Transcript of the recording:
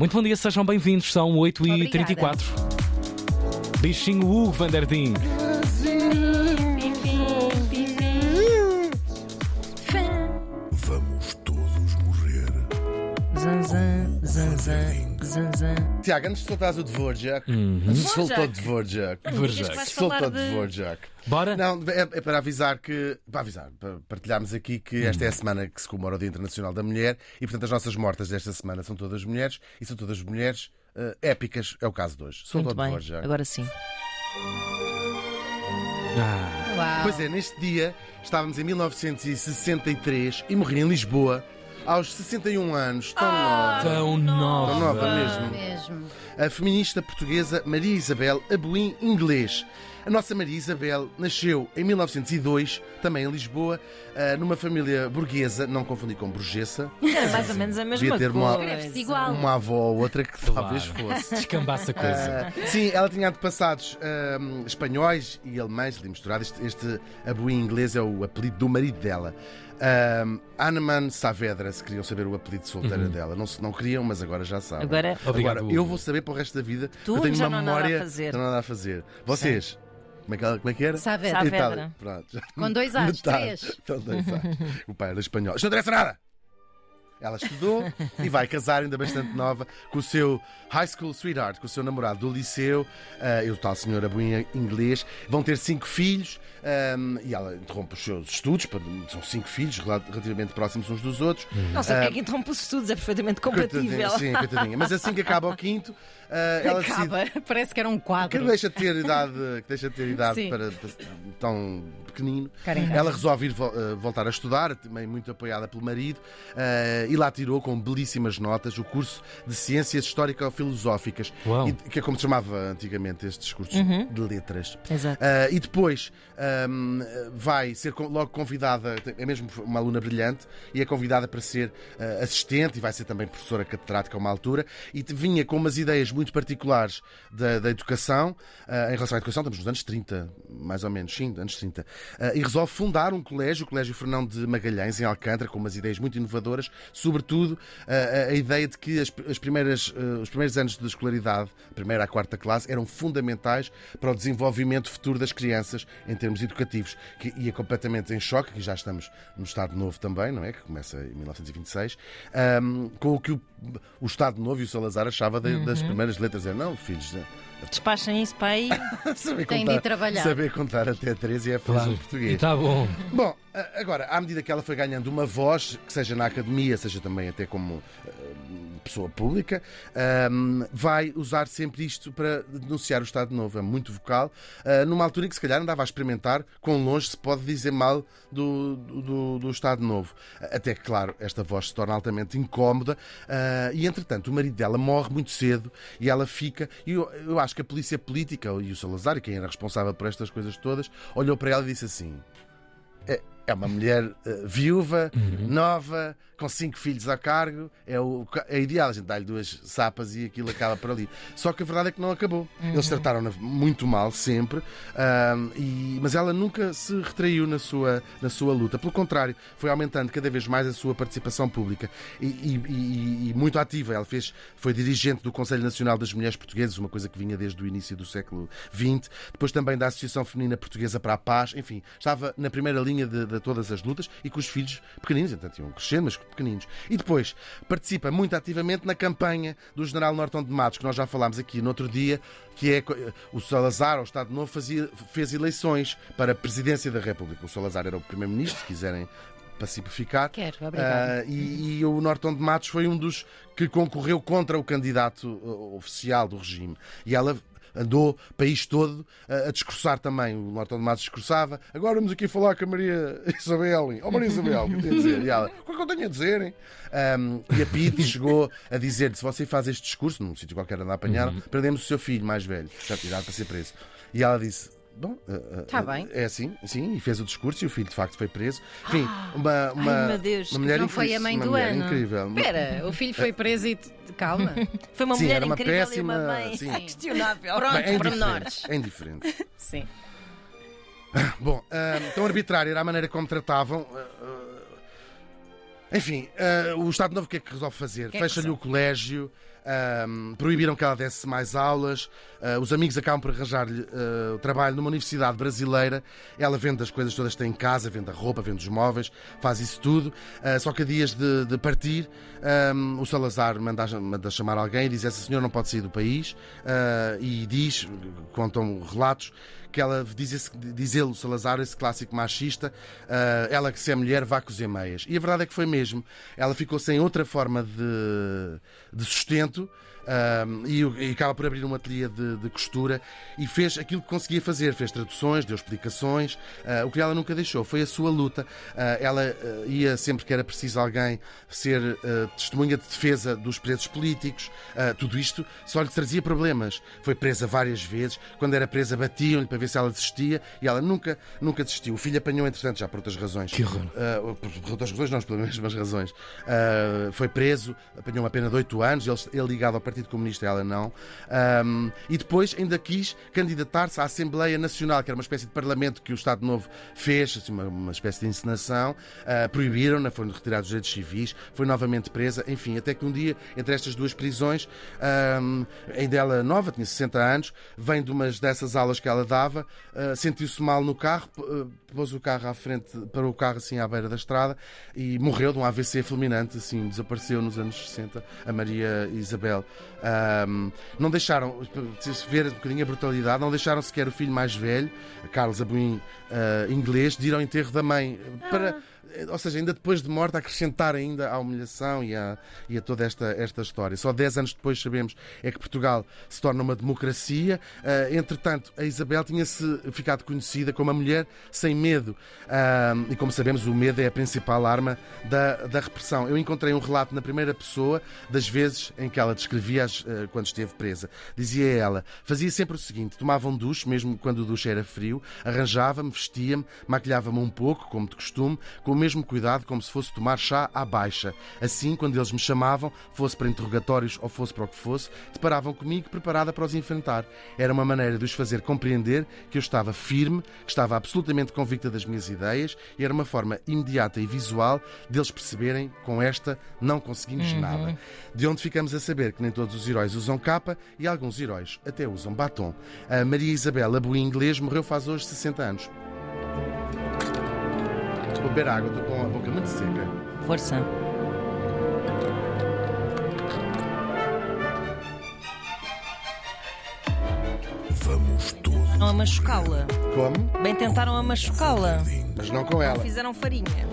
Muito bom dia, sejam bem-vindos. São 8h34. Bichinho Hugo Vanderdin. Vamos todos morrer. Zanzan, zanzan, zanzan. Tiago, antes de soltares o Dvorak, Uhum. antes de soltar o Dvorak, Digas que vais falar soltou o de... Dvorak. Bora? Não, é, é para avisar que. Para avisar, para partilharmos aqui que esta é Uhum. a semana que se comemora o Dia Internacional da Mulher e, portanto, as nossas mortas desta semana são todas mulheres e são todas mulheres eh, épicas. É o caso de hoje. O bem, Dvorak. agora sim. Ah. Pois é, neste dia estávamos em 1963 e morri em Lisboa aos 61 anos. Tão nova. tão nova. Tão nova mesmo. Mesmo. a feminista portuguesa Maria Isabel Abuim Inglês. A nossa Maria Isabel nasceu em 1902, também em Lisboa, ah, numa família burguesa, não confundir com burguesa, É mais ou menos a mesma Devia ter uma- coisa. Igual. uma avó ou outra que talvez Claro. fosse. Descambaça a coisa. Ah, sim, ela tinha antepassados ah, espanhóis e alemães ali misturados. Este, este Abuim inglês é o apelido do marido dela. Ah, Anneman Saavedra, se queriam saber o apelido de solteira dela. Não, se- não queriam, mas agora já sabem. Agora, Obrigado, Agora, eu vou saber para o resto da vida. Tu eu tenho já uma não nada a memória. fazer. Não nada a fazer. Vocês? Como é que, como é que era? Saavedra. Saavedra. Pronto. Com dois As, três. Então, dois As. O pai era espanhol. Isto não interessa nada! Ela estudou e vai casar, ainda bastante nova, com o seu high school sweetheart, com o seu namorado do liceu, ah, e o tal senhor Abuinha inglês. Vão ter cinco filhos ahm, e ela interrompe os seus estudos. para- São cinco filhos rela- relativamente próximos uns dos outros. não sei o que é que então para os estudos é perfeitamente compatível. Sim, coitadinha. Mas assim que acaba o quinto, ah, ela decide Acaba. Parece que era um que quadro. deixa de ter idade, que deixa de ter idade para, para tão pequenino. Casa. Ela resolve ir vo- eh, voltar a estudar, também muito apoiada pelo marido, eh, e lá tirou com belíssimas notas o curso de Ciências Histórico-Filosóficas, que é como se chamava antigamente estes cursos de letras. Exato. Ah, e depois ahm, vai ser logo convidada, é mesmo uma aluna brilhante, e é convidada para ser ah, assistente e vai ser também professora catedrática a uma altura. E vinha com umas ideias muito particulares da, da educação, ah, em relação à educação, estamos nos anos 30, mais ou menos, sim, anos 30. Ah, e resolve fundar um colégio, o Colégio Fernão de Magalhães, em Alcântara, com umas ideias muito inovadoras, sobretudo a, a ideia de que as, as primeiras, ah, os primeiros anos de escolaridade, primeira à quarta classe, eram fundamentais para o desenvolvimento futuro das crianças em termos educativos, que ia completamente em choque, que já estamos no Estado Novo também, não é? Que começa em 1926, ahm, com o que o, o Estado Novo e o Salazar achava de- das primeiras letras. É, não, filhos, né? Despachem isso para aí. saber Tem de contar, ir trabalhar. saber contar até 13 é fazer Claro. português. E tá bom. Bom, a- agora, à medida que ela foi ganhando uma voz, que seja na academia, seja também até como eh, pessoa pública, ahm, vai usar sempre isto para denunciar o Estado Novo. É muito vocal, ah, numa altura em que se calhar andava a experimentar quão longe se pode dizer mal do, do, do Estado Novo. Até que, claro, esta voz se torna altamente incómoda ah, e, entretanto, o marido dela morre muito cedo e ela fica. E eu, eu acho que a polícia política e o Salazar, quem era responsável por estas coisas todas, olhou para ela e disse assim. É, é uma mulher eh, viúva, nova, com cinco filhos a cargo. É, o, é ideal, a gente dá-lhe duas sapas e aquilo acaba por ali. Só que a verdade é que não acabou. Eles trataram-na muito mal, sempre, e- mas ela nunca se retraiu na sua, na sua luta. Pelo contrário, foi aumentando cada vez mais a sua participação pública e, e- e- muito ativa. Ela fez, foi dirigente do Conselho Nacional das Mulheres Portuguesas, uma coisa que vinha desde o início do século XX. Depois também da Associação Feminina Portuguesa para a Paz. Enfim, estava na primeira linha de, de todas as lutas e com os filhos pequeninos, então iam crescendo, mas pequeninos. E depois participa muito ativamente na campanha do general Norton de Matos, que nós já falámos aqui no outro dia, que é co- o Salazar, ao Estado Novo, fazia, fez eleições para a presidência da República. O Salazar era o primeiro-ministro, se quiserem pacificar. Quero, obrigada. Ah, e, e o Norton de Matos foi um dos que concorreu contra o candidato uh, oficial do regime. E ela andou país todo uh, a discursar também. O Norton de Matos discursava. Agora vamos aqui falar com a Maria Isabel. Oh, Maria Isabel, o que tem a dizer? E ela, o que é que eu tenho a dizer? hein?" Um, e a Pete chegou a dizer: se você faz este discurso, num sítio qualquer onde a apanharam, prendemos o seu filho mais velho, já tirado para ser preso. E ela disse. Bom, uh, uh, Tá bem. É assim, sim, e fez o discurso e o filho de facto foi preso. Enfim, uma, uma, Ai, meu Deus, uma mulher Não foi a mãe uma do ano. incrível. Espera, o filho foi preso e. Calma. Foi uma Sim, mulher uma incrível péssima- e uma mãe sim. questionável. Pronto, Bem, é pormenores. indiferente. É indiferente. Sim. Bom, ah, tão arbitrária era a maneira como tratavam. ah, ah, enfim, ah, o Estado Novo o que é que resolve fazer? é Fecha-lhe o colégio, ahm, proibiram que ela desse mais aulas, ah, os amigos acabam por arranjar-lhe o trabalho numa universidade brasileira. Ela vende as coisas todas que tem em casa, vende a roupa, vende os móveis, faz isso tudo. Ah, só que a dias de, de partir, ahm, o Salazar manda, manda chamar alguém e diz: Essa senhora não pode sair do país. E diz, contam relatos, que ela diz, diz ele, o Salazar, esse clássico machista, ela que se é mulher vá cozer meias. E a verdade é que foi mesmo. Ela ficou sem outra forma de, de sustento momento e, e acaba por abrir um ateliê de, de costura e fez aquilo que conseguia fazer, fez traduções, deu explicações. ah, o que ela nunca deixou foi a sua luta. Ah, ela ah, ia sempre que era preciso alguém ser testemunha de defesa dos presos políticos. Tudo isto só lhe trazia problemas. Foi presa várias vezes. Quando era presa, batiam-lhe para ver se ela desistia e ela nunca, nunca desistiu. O filho apanhou, entretanto, já por outras razões. Que horror. Uh, por, por outras razões, não, pelas mesmas razões. Uh, foi preso, apanhou uma pena de 8 anos, ele, ele ligado ao Partido Comunista, ela não. Um, e depois ainda quis candidatar-se à Assembleia Nacional, que era uma espécie de parlamento que o Estado Novo fez, assim, uma, uma espécie de encenação. Uh, Proibiram-na, foram retirados os direitos civis, foi novamente presa. Enfim, até que um dia, entre estas duas prisões, um, ainda ela nova, tinha 60 anos, vem de umas dessas aulas que ela dava, uh, sentiu-se mal no carro, uh, pôs o carro à frente, parou o carro assim à beira da estrada e morreu de um AVC fulminante, assim, desapareceu nos anos 60, a Maria Isabel. Um, não deixaram, se ver um bocadinho a brutalidade, não deixaram sequer o filho mais velho, Carlos Abuim, uh, inglês, de ir ao enterro da mãe, para, ou seja, ainda depois de morta, acrescentar ainda à humilhação e a, e a toda esta, esta história. Só 10 anos depois sabemos é que Portugal se torna uma democracia. Uh, entretanto, a Isabel tinha-se ficado conhecida como a mulher sem medo. Uh, e como sabemos, o medo é a principal arma da, da repressão. Eu encontrei um relato na primeira pessoa das vezes em que ela descrevia as, uh, quando esteve presa. Dizia ela: fazia sempre o seguinte: tomava um duche, mesmo quando o duche era frio, arranjava-me, vestia-me, maquilhava-me um pouco, como de costume, com o mesmo cuidado como se fosse tomar chá à baixa. Assim, quando eles me chamavam, fosse para interrogatórios ou fosse para o que fosse, deparavam comigo preparada para os enfrentar. Era uma maneira de os fazer compreender que eu estava firme, que estava absolutamente convicta das minhas ideias e era uma forma imediata e visual deles perceberem com esta não conseguimos nada. De onde ficamos a saber que nem todos os heróis usam capa e alguns heróis até usam batom. A Maria Isabel Abui Inglês morreu faz hoje 60 anos. Vou beber água, estou com a boca muito seca. Força. Vamos todos Não a machucá-la. Como? Bem tentaram a machucá-la. Mas não com ela. Fizeram farinha.